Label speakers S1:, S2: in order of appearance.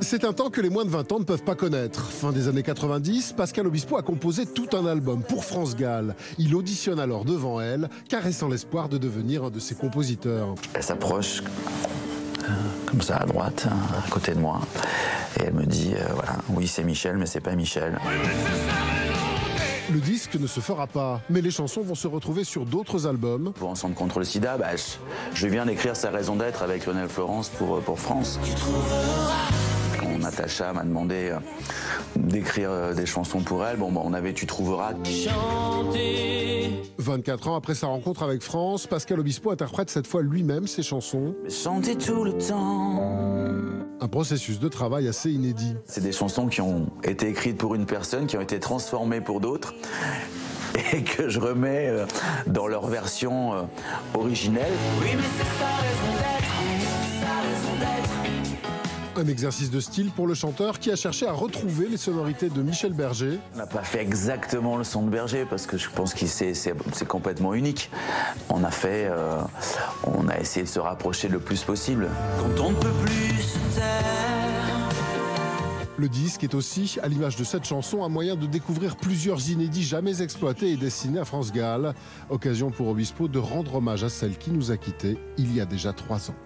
S1: C'est un temps que les moins de 20 ans ne peuvent pas connaître. Fin des années 90, Pascal Obispo a composé tout un album pour France Gall. Il auditionne alors devant elle, caressant l'espoir de devenir un de ses compositeurs.
S2: Elle s'approche euh, comme ça à droite, hein, à côté de moi, et elle me dit euh, voilà, oui c'est Michel, mais c'est pas Michel.
S1: Le disque ne se fera pas, mais les chansons vont se retrouver sur d'autres albums.
S2: Pour Ensemble contre le sida, bah, je, viens d'écrire sa raison d'être avec Lionel Florence pour, pour France. Quand Natacha m'a demandé euh, d'écrire euh, des chansons pour elle, bon, bah, on avait Tu trouveras.
S1: 24 ans après sa rencontre avec France, Pascal Obispo interprète cette fois lui-même ses chansons.
S2: Chanter tout le temps.
S1: Un processus de travail assez inédit.
S2: C'est des chansons qui ont été écrites pour une personne, qui ont été transformées pour d'autres et que je remets euh, dans leur version euh, originelle. Oui, mais c'est sa raison d'être, sa raison d'être.
S1: Un exercice de style pour le chanteur qui a cherché à retrouver les sonorités de Michel Berger.
S2: On n'a pas fait exactement le son de Berger parce que je pense que c'est complètement unique. On a fait, euh, on a essayé de se rapprocher le plus possible. Quand on ne peut plus se taire.
S1: Le disque est aussi, à l'image de cette chanson, un moyen de découvrir plusieurs inédits jamais exploités et destinés à France Gall. Occasion pour Obispo de rendre hommage à celle qui nous a quittés il y a déjà trois ans.